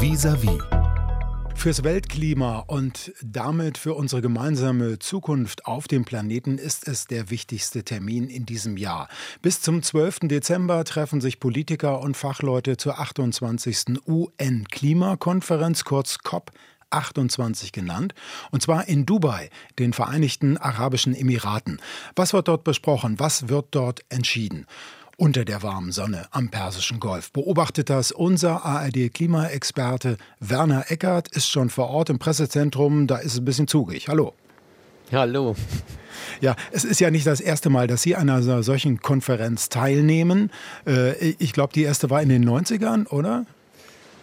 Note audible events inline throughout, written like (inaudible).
Vis-à-vis. Fürs Weltklima und damit für unsere gemeinsame Zukunft auf dem Planeten ist es der wichtigste Termin in diesem Jahr. Bis zum 12. Dezember treffen sich Politiker und Fachleute zur 28. UN-Klimakonferenz, kurz COP 28 genannt, und zwar in Dubai, den Vereinigten Arabischen Emiraten. Was wird dort besprochen? Was wird dort entschieden? Unter der warmen Sonne am Persischen Golf. Beobachtet das unser ARD-Klimaexperte Werner Eckert, ist schon vor Ort im Pressezentrum, da ist es ein bisschen zugig. Hallo. Hallo. Ja, es ist ja nicht das erste Mal, dass Sie an einer solchen Konferenz teilnehmen. Äh, ich glaube, die erste war in den 90ern, oder?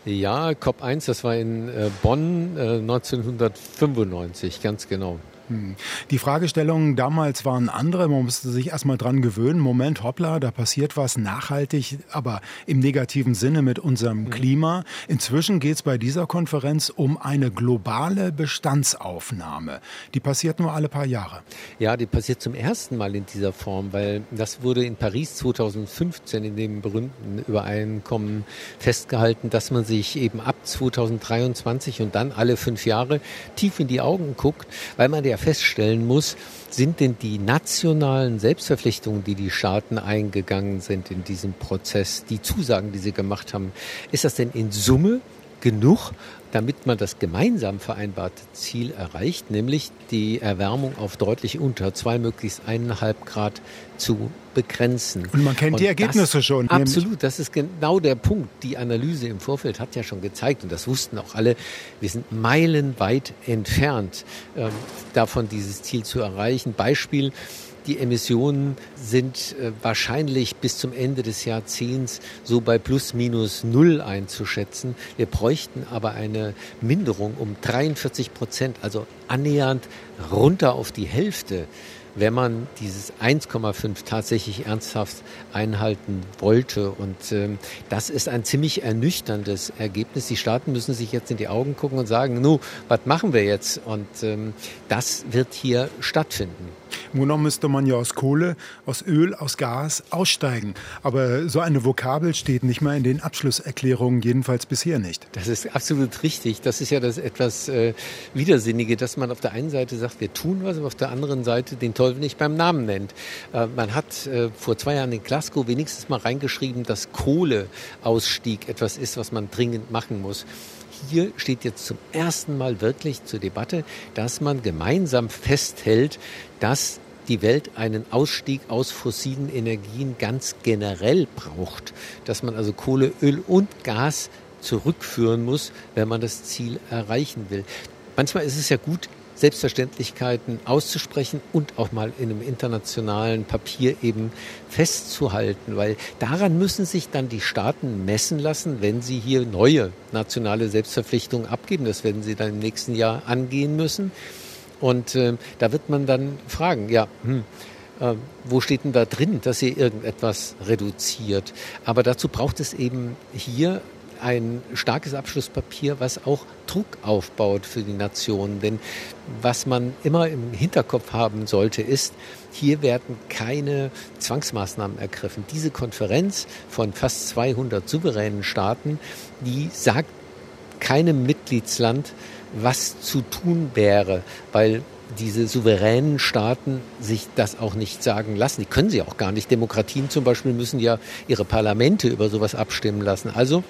Ja, COP1, das war in äh, Bonn 1995, äh, ganz genau. Hm. Die Fragestellungen damals waren andere. Man musste sich erstmal dran gewöhnen. Moment, hoppla, da passiert was nachhaltig, aber im negativen Sinne mit unserem mhm. Klima. Inzwischen geht es bei dieser Konferenz um eine globale Bestandsaufnahme. Die passiert nur alle paar Jahre. Ja, die passiert zum ersten Mal in dieser Form, weil das wurde in Paris 2015 in dem berühmten Übereinkommen festgehalten, dass man sich eben ab 2023 und dann alle fünf Jahre tief in die Augen guckt, weil man der ja feststellen muss, sind denn die nationalen Selbstverpflichtungen, die die Staaten eingegangen sind in diesem Prozess, die Zusagen, die sie gemacht haben, ist das denn in Summe genug, damit man das gemeinsam vereinbarte Ziel erreicht, nämlich die Erwärmung auf deutlich unter zwei, möglichst eineinhalb Grad zu begrenzen. Und man kennt und die Ergebnisse das, schon. Absolut, das ist genau der Punkt. Die Analyse im Vorfeld hat ja schon gezeigt, und das wussten auch alle, wir sind meilenweit entfernt ähm, davon, dieses Ziel zu erreichen. Beispiel, die Emissionen sind äh, wahrscheinlich bis zum Ende des Jahrzehnts so bei plus minus null einzuschätzen. Wir bräuchten aber eine Minderung um 43 Prozent, also annähernd runter auf die Hälfte wenn man dieses 1,5 tatsächlich ernsthaft einhalten wollte. Und ähm, das ist ein ziemlich ernüchterndes Ergebnis. Die Staaten müssen sich jetzt in die Augen gucken und sagen, nu, was machen wir jetzt? Und ähm, das wird hier stattfinden. Im Grunde müsste man ja aus Kohle, aus Öl, aus Gas aussteigen. Aber so eine Vokabel steht nicht mal in den Abschlusserklärungen, jedenfalls bisher nicht. Das ist absolut richtig. Das ist ja das etwas äh, Widersinnige, dass man auf der einen Seite sagt, wir tun was, aber auf der anderen Seite den Teufel nicht beim Namen nennt. Äh, man hat äh, vor zwei Jahren in Glasgow wenigstens mal reingeschrieben, dass Kohleausstieg etwas ist, was man dringend machen muss hier steht jetzt zum ersten Mal wirklich zur Debatte, dass man gemeinsam festhält, dass die Welt einen Ausstieg aus fossilen Energien ganz generell braucht, dass man also Kohle, Öl und Gas zurückführen muss, wenn man das Ziel erreichen will. Manchmal ist es ja gut, Selbstverständlichkeiten auszusprechen und auch mal in einem internationalen Papier eben festzuhalten, weil daran müssen sich dann die Staaten messen lassen, wenn sie hier neue nationale Selbstverpflichtungen abgeben. Das werden sie dann im nächsten Jahr angehen müssen. Und äh, da wird man dann fragen, ja, hm, äh, wo steht denn da drin, dass ihr irgendetwas reduziert? Aber dazu braucht es eben hier ein starkes Abschlusspapier, was auch Druck aufbaut für die Nationen. Denn was man immer im Hinterkopf haben sollte, ist, hier werden keine Zwangsmaßnahmen ergriffen. Diese Konferenz von fast 200 souveränen Staaten, die sagt keinem Mitgliedsland, was zu tun wäre, weil diese souveränen Staaten sich das auch nicht sagen lassen. Die können sie auch gar nicht. Demokratien zum Beispiel müssen ja ihre Parlamente über sowas abstimmen lassen. Also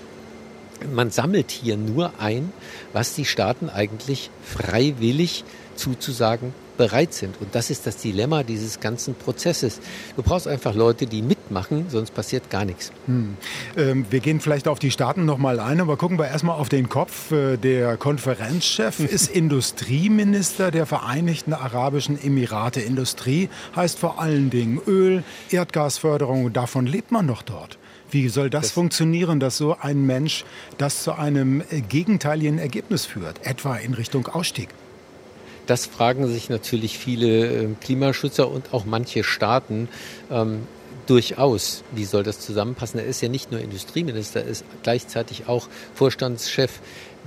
man sammelt hier nur ein, was die Staaten eigentlich freiwillig zuzusagen bereit sind. Und das ist das Dilemma dieses ganzen Prozesses. Du brauchst einfach Leute, die mitmachen, sonst passiert gar nichts. Hm. Ähm, wir gehen vielleicht auf die Staaten nochmal ein, aber gucken wir erstmal auf den Kopf. Äh, der Konferenzchef (laughs) ist Industrieminister der Vereinigten Arabischen Emirate. Industrie heißt vor allen Dingen Öl, Erdgasförderung davon lebt man doch dort. Wie soll das, das, funktionieren, dass so ein Mensch das zu einem äh, gegenteiligen Ergebnis führt, etwa in Richtung Ausstieg? Das fragen sich natürlich viele ähm, Klimaschützer und auch manche Staaten. Durchaus, wie soll das zusammenpassen? Er ist ja nicht nur Industrieminister, er ist gleichzeitig auch Vorstandschef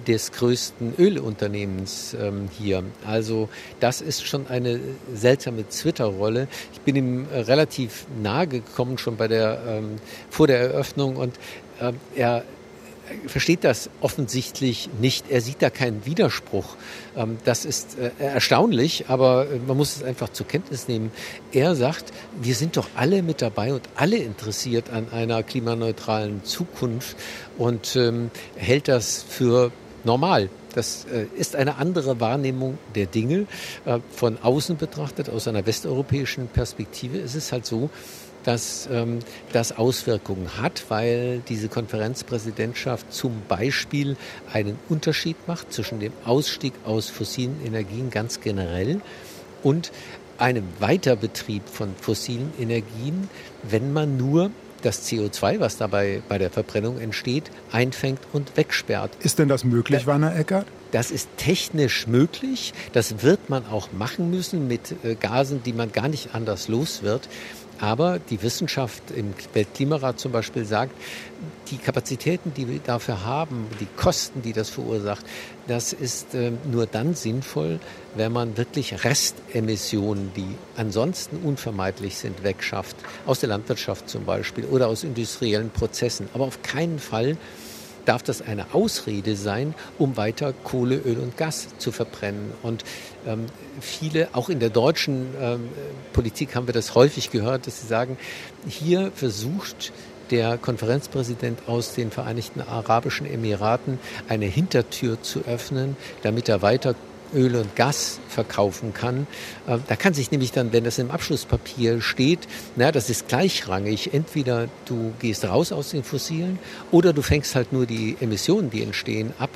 des größten Ölunternehmens ähm, hier. Also das ist schon eine seltsame Twitter-Rolle. Ich bin ihm äh, relativ nahe gekommen schon bei der ähm, vor der Eröffnung und äh, er versteht das offensichtlich nicht. Er sieht da keinen Widerspruch. Ähm, das ist äh, erstaunlich, aber äh, man muss es einfach zur Kenntnis nehmen. Er sagt, wir sind doch alle mit dabei und alle interessiert an einer klimaneutralen Zukunft und ähm, hält das für normal. Das äh, ist eine andere Wahrnehmung der Dinge. Von außen betrachtet, aus einer westeuropäischen Perspektive ist es halt so, dass ähm, das Auswirkungen hat, weil diese Konferenzpräsidentschaft zum Beispiel einen Unterschied macht zwischen dem Ausstieg aus fossilen Energien ganz generell und einem Weiterbetrieb von fossilen Energien, wenn man nur das CO2, was dabei bei der Verbrennung entsteht, einfängt und wegsperrt. Ist denn das möglich, Werner Eckert? Das ist technisch möglich. Das wird man auch machen müssen mit äh, Gasen, die man gar nicht anders los wird. Aber die Wissenschaft im Weltklimarat zum Beispiel sagt, die Kapazitäten, die wir dafür haben, die Kosten, die das verursacht, das ist äh, nur dann sinnvoll, wenn man wirklich Restemissionen, die ansonsten unvermeidlich sind, wegschafft. Aus der Landwirtschaft zum Beispiel oder aus industriellen Prozessen. Aber auf keinen Fall darf das eine Ausrede sein, um weiter Kohle, Öl und Gas zu verbrennen. Und ähm, viele, auch in der deutschen ähm, Politik haben wir das häufig gehört, dass sie sagen, hier versucht der Konferenzpräsident aus den Vereinigten Arabischen Emiraten eine Hintertür zu öffnen, damit er weiter Öl und Gas verkaufen kann. Äh, da kann sich nämlich dann, wenn das im Abschlusspapier steht, na, das ist gleichrangig. Entweder du gehst raus aus den Fossilen oder du fängst halt nur die Emissionen, die entstehen, ab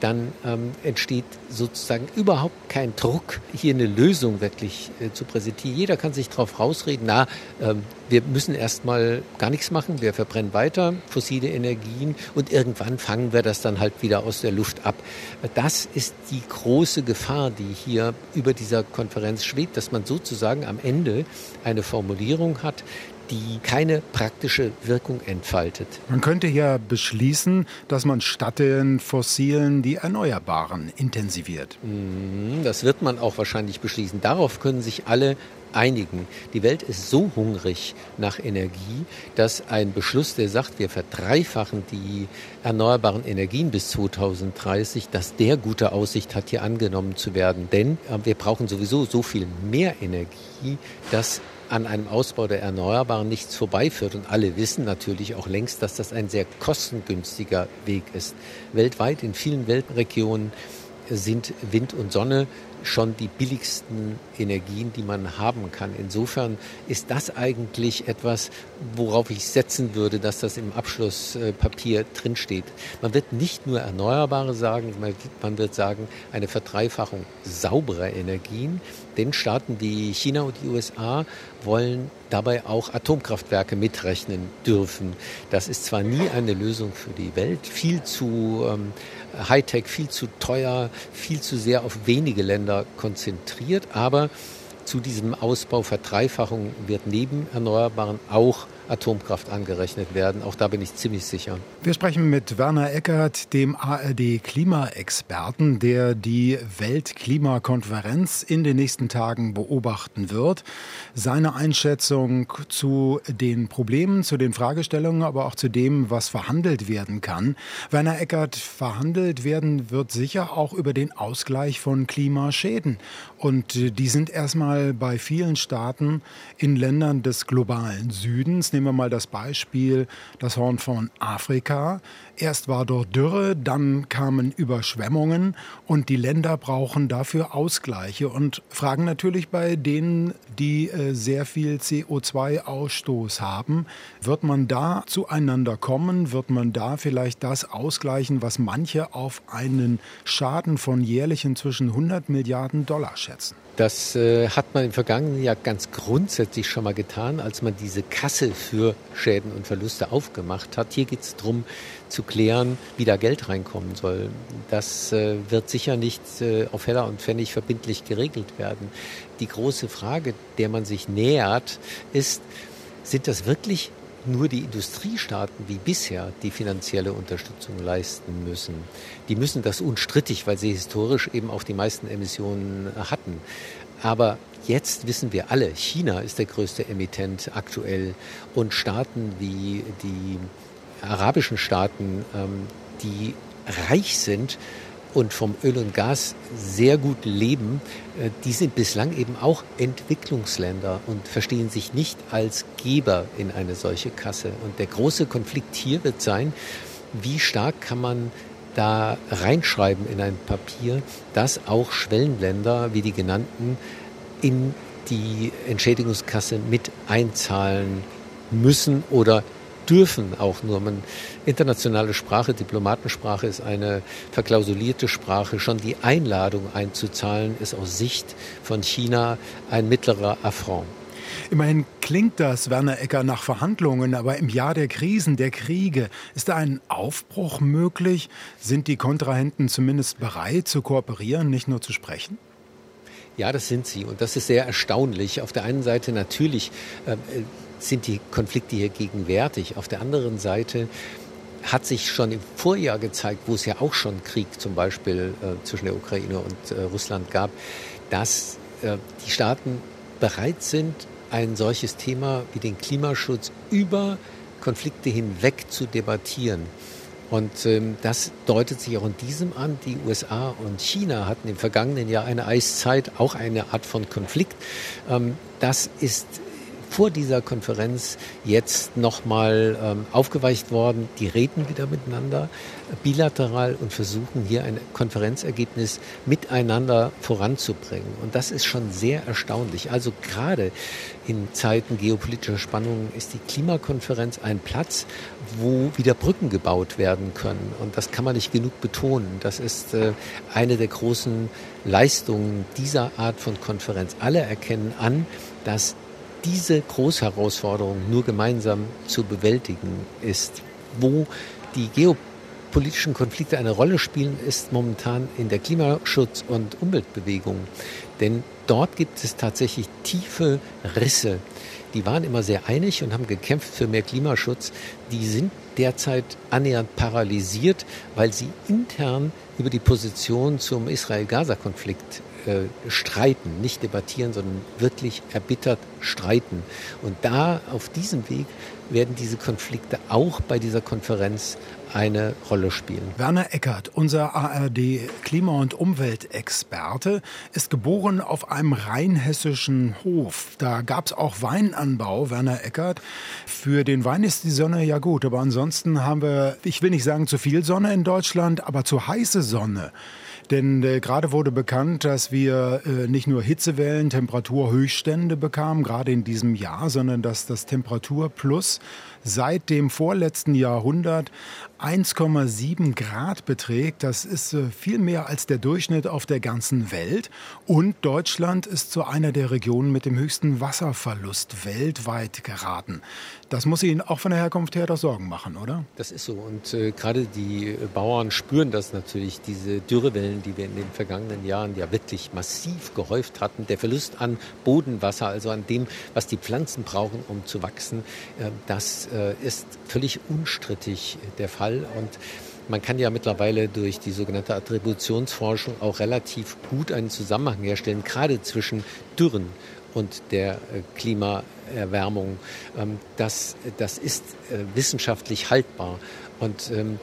dann ähm, entsteht sozusagen überhaupt kein Druck, hier eine Lösung wirklich äh, zu präsentieren. Jeder kann sich darauf rausreden, na, ähm, wir müssen erstmal gar nichts machen, wir verbrennen weiter fossile Energien und irgendwann fangen wir das dann halt wieder aus der Luft ab. Das ist die große Gefahr, die hier über dieser Konferenz schwebt, dass man sozusagen am Ende eine Formulierung hat, die keine praktische Wirkung entfaltet. Man könnte ja beschließen, dass man statt den fossilen die Erneuerbaren intensiviert. Mhm, das wird man auch wahrscheinlich beschließen. Darauf können sich alle einigen. Die Welt ist so hungrig nach Energie, dass ein Beschluss, der sagt, wir verdreifachen die erneuerbaren Energien bis 2030, dass der gute Aussicht hat, hier angenommen zu werden. Denn äh, wir brauchen sowieso so viel mehr Energie, dass an einem Ausbau der Erneuerbaren nichts vorbeiführt. Und alle wissen natürlich auch längst, dass das ein sehr kostengünstiger Weg ist. Weltweit in vielen Weltregionen sind Wind und Sonne schon die billigsten Energien, die man haben kann. Insofern ist das eigentlich etwas, worauf ich setzen würde, dass das im Abschlusspapier drinsteht. Man wird nicht nur Erneuerbare sagen, man wird sagen, eine Verdreifachung sauberer Energien. Denn Staaten wie China und die USA wollen dabei auch Atomkraftwerke mitrechnen dürfen. Das ist zwar nie eine Lösung für die Welt, viel zu ähm, Hightech, viel zu teuer, viel zu sehr auf wenige Länder konzentriert, aber zu diesem Ausbau, Verdreifachung wird neben Erneuerbaren auch Atomkraft angerechnet werden. Auch da bin ich ziemlich sicher. Wir sprechen mit Werner Eckert, dem ARD-Klimaexperten, der die Weltklimakonferenz in den nächsten Tagen beobachten wird. Seine Einschätzung zu den Problemen, zu den Fragestellungen, aber auch zu dem, was verhandelt werden kann. Werner Eckert, verhandelt werden wird sicher auch über den Ausgleich von Klimaschäden. Und die sind erstmal bei vielen Staaten in Ländern des globalen Südens, nehmen wir mal das Beispiel das Horn von Afrika. Erst war dort Dürre, dann kamen Überschwemmungen und die Länder brauchen dafür Ausgleiche und fragen natürlich bei denen, die äh, sehr viel CO2-Ausstoß haben, wird man da zueinander kommen? Wird man da vielleicht das ausgleichen, was manche auf einen Schaden von jährlichen zwischen 100 Milliarden Dollar schätzen? Das äh, hat man im vergangenen Jahr ganz grundsätzlich schon mal getan, als man diese Kasse für Schäden und Verluste aufgemacht hat. Hier geht es darum zu klären, wie da Geld reinkommen soll. Das äh, wird sicher nicht äh, auf Heller und Pfennig verbindlich geregelt werden. Die große Frage, der man sich nähert, ist, sind das wirklich nur die Industriestaaten wie bisher die finanzielle Unterstützung leisten müssen. Die müssen das unstrittig, weil sie historisch eben auch die meisten Emissionen hatten. Aber jetzt wissen wir alle, China ist der größte Emittent aktuell und Staaten wie die arabischen Staaten ähm, die reich sind und vom Öl und Gas sehr gut leben, äh, die sind bislang eben auch Entwicklungsländer und verstehen sich nicht als Geber in eine solche Kasse. Und der große Konflikt hier wird sein, wie stark kann man da reinschreiben in ein Papier, dass auch Schwellenländer wie die genannten in die Entschädigungskasse mit einzahlen müssen oder dürfen auch nur. Man, internationale Sprache, Diplomatensprache ist eine verklausulierte Sprache. Schon die Einladung einzuzahlen ist aus Sicht von China ein mittlerer Affront. Immerhin klingt das, Werner Ecker, nach Verhandlungen, aber im Jahr der Krisen, der Kriege, ist da ein Aufbruch möglich? Sind die Kontrahenten zumindest bereit zu kooperieren, nicht nur zu sprechen? Ja, das sind sie. Und das ist sehr erstaunlich. Auf der einen Seite natürlich äh, sind die Konflikte hier gegenwärtig. Auf der anderen Seite hat sich schon im Vorjahr gezeigt, wo es ja auch schon Krieg zum Beispiel äh, zwischen der Ukraine und äh, Russland gab, dass äh, die Staaten bereit sind, ein solches Thema wie den Klimaschutz über Konflikte hinweg zu debattieren. Und ähm, das deutet sich auch in diesem an. Die USA und China hatten im vergangenen Jahr eine Eiszeit, auch eine Art von Konflikt. Ähm, das ist vor dieser Konferenz jetzt nochmal ähm, aufgeweicht worden. Die reden wieder miteinander bilateral und versuchen hier ein Konferenzergebnis miteinander voranzubringen. Und das ist schon sehr erstaunlich. Also gerade in Zeiten geopolitischer Spannungen ist die Klimakonferenz ein Platz, wo wieder Brücken gebaut werden können. Und das kann man nicht genug betonen. Das ist äh, eine der großen Leistungen dieser Art von Konferenz. Alle erkennen an, dass diese Großherausforderung nur gemeinsam zu bewältigen ist. Wo die geopolitischen Konflikte eine Rolle spielen, ist momentan in der Klimaschutz- und Umweltbewegung. Denn dort gibt es tatsächlich tiefe Risse. Die waren immer sehr einig und haben gekämpft für mehr Klimaschutz. Die sind derzeit annähernd paralysiert, weil sie intern über die Position zum Israel-Gaza-Konflikt äh, streiten, nicht debattieren, sondern wirklich erbittert streiten. Und da auf diesem Weg werden diese Konflikte auch bei dieser Konferenz eine Rolle spielen. Werner Eckert, unser ARD Klima- und Umweltexperte, ist geboren auf einem rheinhessischen Hof. Da gab es auch Weinanbau, Werner Eckert. Für den Wein ist die Sonne ja gut, aber ansonsten haben wir, ich will nicht sagen zu viel Sonne in Deutschland, aber zu heiße Sonne. Denn äh, gerade wurde bekannt, dass wir äh, nicht nur Hitzewellen, Temperaturhöchststände bekamen, gerade in diesem Jahr, sondern dass das Temperaturplus seit dem vorletzten Jahrhundert 1,7 Grad beträgt. Das ist äh, viel mehr als der Durchschnitt auf der ganzen Welt. Und Deutschland ist zu einer der Regionen mit dem höchsten Wasserverlust weltweit geraten. Das muss Ihnen auch von der Herkunft her doch Sorgen machen, oder? Das ist so. Und äh, gerade die Bauern spüren das natürlich, diese Dürrewellen, die wir in den vergangenen Jahren ja wirklich massiv gehäuft hatten. Der Verlust an Bodenwasser, also an dem, was die Pflanzen brauchen, um zu wachsen, äh, das äh, ist völlig unstrittig der Fall. Und man kann ja mittlerweile durch die sogenannte Attributionsforschung auch relativ gut einen Zusammenhang herstellen, gerade zwischen Dürren und der äh, Klimaerwärmung. Ähm, das, das ist äh, wissenschaftlich haltbar. Und ähm,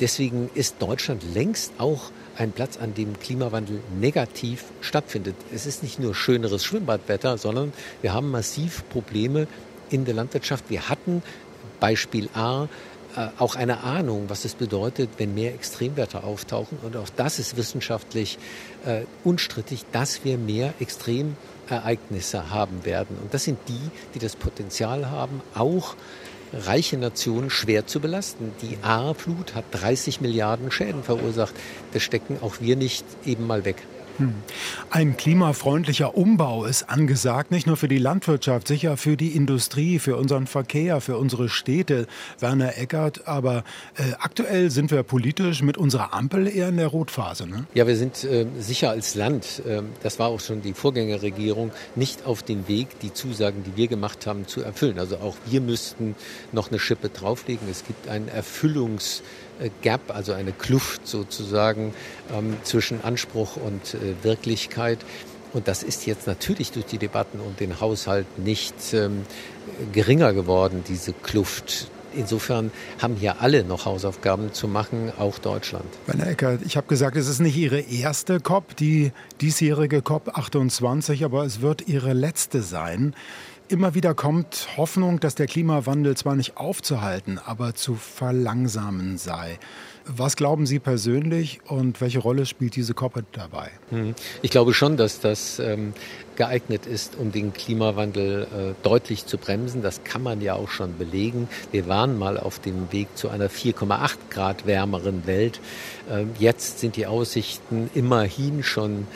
deswegen ist Deutschland längst auch ein Platz, an dem Klimawandel negativ stattfindet. Es ist nicht nur schöneres Schwimmbadwetter, sondern wir haben massiv Probleme in der Landwirtschaft. Wir hatten Beispiel A äh, auch eine Ahnung, was es bedeutet, wenn mehr Extremwerte auftauchen. Und auch das ist wissenschaftlich äh, unstrittig, dass wir mehr Extremereignisse haben werden. Und das sind die, die das Potenzial haben, auch reiche Nationen schwer zu belasten. Die A-Flut hat 30 Milliarden Schäden verursacht. Das stecken auch wir nicht eben mal weg. Hm. Ein klimafreundlicher Umbau ist angesagt, nicht nur für die Landwirtschaft, sicher für die Industrie, für unseren Verkehr, für unsere Städte. Werner Eckert, aber äh, aktuell sind wir politisch mit unserer Ampel eher in der Rotphase. Ne? Ja, wir sind äh, sicher als Land, äh, das war auch schon die Vorgängerregierung, nicht auf dem Weg, die Zusagen, die wir gemacht haben, zu erfüllen. Also auch wir müssten noch eine Schippe drauflegen. Es gibt einen Erfüllungs- Gap, also eine Kluft sozusagen ähm, zwischen Anspruch und äh, Wirklichkeit. Und das ist jetzt natürlich durch die Debatten und den Haushalt nicht ähm, geringer geworden, diese Kluft. insofern haben hier alle noch Hausaufgaben zu machen, auch Deutschland. Werner Eckert, ich habe gesagt, es ist nicht Ihre erste COP, die diesjährige COP 28, aber es wird Ihre letzte sein. Immer wieder kommt Hoffnung, dass der Klimawandel zwar nicht aufzuhalten, aber zu verlangsamen sei. Was glauben Sie persönlich und welche Rolle spielt diese COP dabei? Hm. Ich glaube schon, dass das ähm, geeignet ist, um den Klimawandel äh, deutlich zu bremsen. Das kann man ja auch schon belegen. Wir waren mal auf dem Weg zu einer 4,8 Grad wärmeren Welt. Ähm, jetzt sind die Aussichten immerhin schon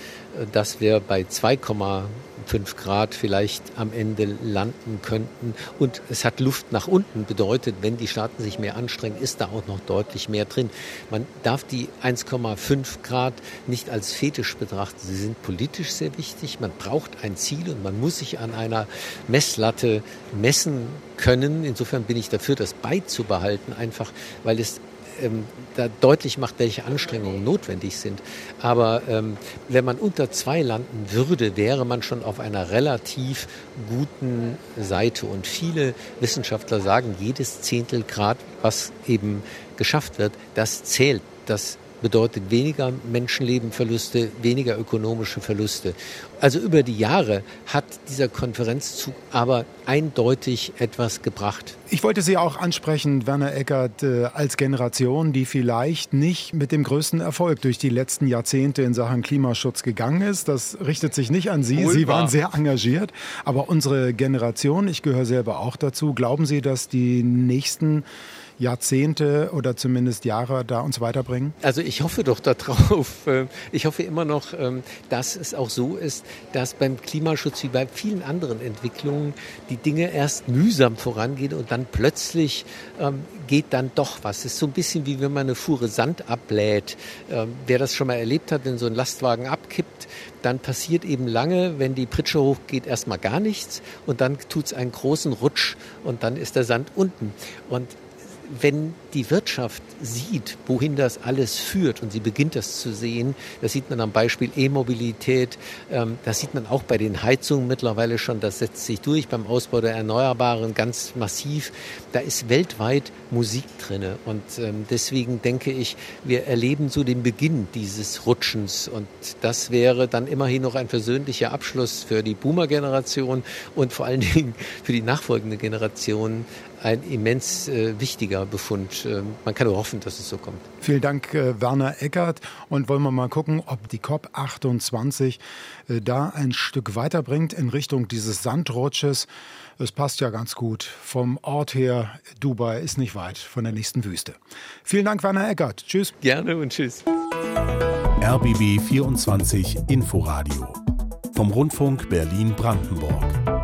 dass wir bei 2,5 Grad vielleicht am Ende landen könnten. Und es hat Luft nach unten bedeutet, wenn die Staaten sich mehr anstrengen, ist da auch noch deutlich mehr drin. Man darf die 1,5 Grad nicht als Fetisch betrachten. Sie sind politisch sehr wichtig. Man braucht ein Ziel und man muss sich an einer Messlatte messen können. Insofern bin ich dafür, das beizubehalten, einfach weil es ähm, da deutlich macht, welche Anstrengungen notwendig sind. Aber ähm, wenn man unter zwei landen würde, wäre man schon auf einer relativ guten Seite. Und viele Wissenschaftler sagen, jedes Zehntel Grad, was eben geschafft wird, das zählt. Das bedeutet weniger Menschenlebenverluste, weniger ökonomische Verluste. Also über die Jahre hat dieser Konferenzzug aber eindeutig etwas gebracht. Ich wollte Sie auch ansprechen, Werner Eckert, äh, als Generation, die vielleicht nicht mit dem größten Erfolg durch die letzten Jahrzehnte in Sachen Klimaschutz gegangen ist. Das richtet sich nicht an Sie. Sie waren sehr engagiert. Aber unsere Generation, ich gehöre selber auch dazu, glauben Sie, dass die nächsten Jahrzehnte oder zumindest Jahre da uns weiterbringen? Also ich hoffe doch darauf. (laughs) Äh, ich hoffe immer noch, ähm, dass es auch so ist, dass beim Klimaschutz wie bei vielen anderen Entwicklungen die Dinge erst mühsam vorangehen und dann plötzlich ähm, geht dann doch was. Es ist so ein bisschen wie wenn man eine Fuhre Sand ablädt. Ähm, wer das schon mal erlebt hat, wenn so ein Lastwagen abkippt, dann passiert eben lange, wenn die Pritsche hochgeht, erstmal gar nichts und dann tut es einen großen Rutsch und dann ist der Sand unten. Und wenn die Wirtschaft sieht, wohin das alles führt und sie beginnt das zu sehen, das sieht man am Beispiel E-Mobilität, ähm, das sieht man auch bei den Heizungen mittlerweile schon, das setzt sich durch beim Ausbau der Erneuerbaren ganz massiv. Da ist weltweit Musik drinne und ähm, deswegen denke ich, wir erleben so den Beginn dieses Rutschens und das wäre dann immerhin noch ein versöhnlicher Abschluss für die Boomer-Generation und vor allen Dingen für die nachfolgende Generation ein immens äh, wichtiger Befund. Äh, man kann nur hoffen, dass es so kommt. Vielen Dank, äh, Werner Eckert. Und wollen wir mal gucken, ob die COP28 äh, da ein Stück weiterbringt in Richtung dieses Sandrutsches. Es passt ja ganz gut. Vom Ort her, Dubai ist nicht weit von der nächsten Wüste. Vielen Dank, Werner Eckert. Tschüss. Gerne und tschüss. RBB 24 Inforadio vom Rundfunk Berlin-Brandenburg.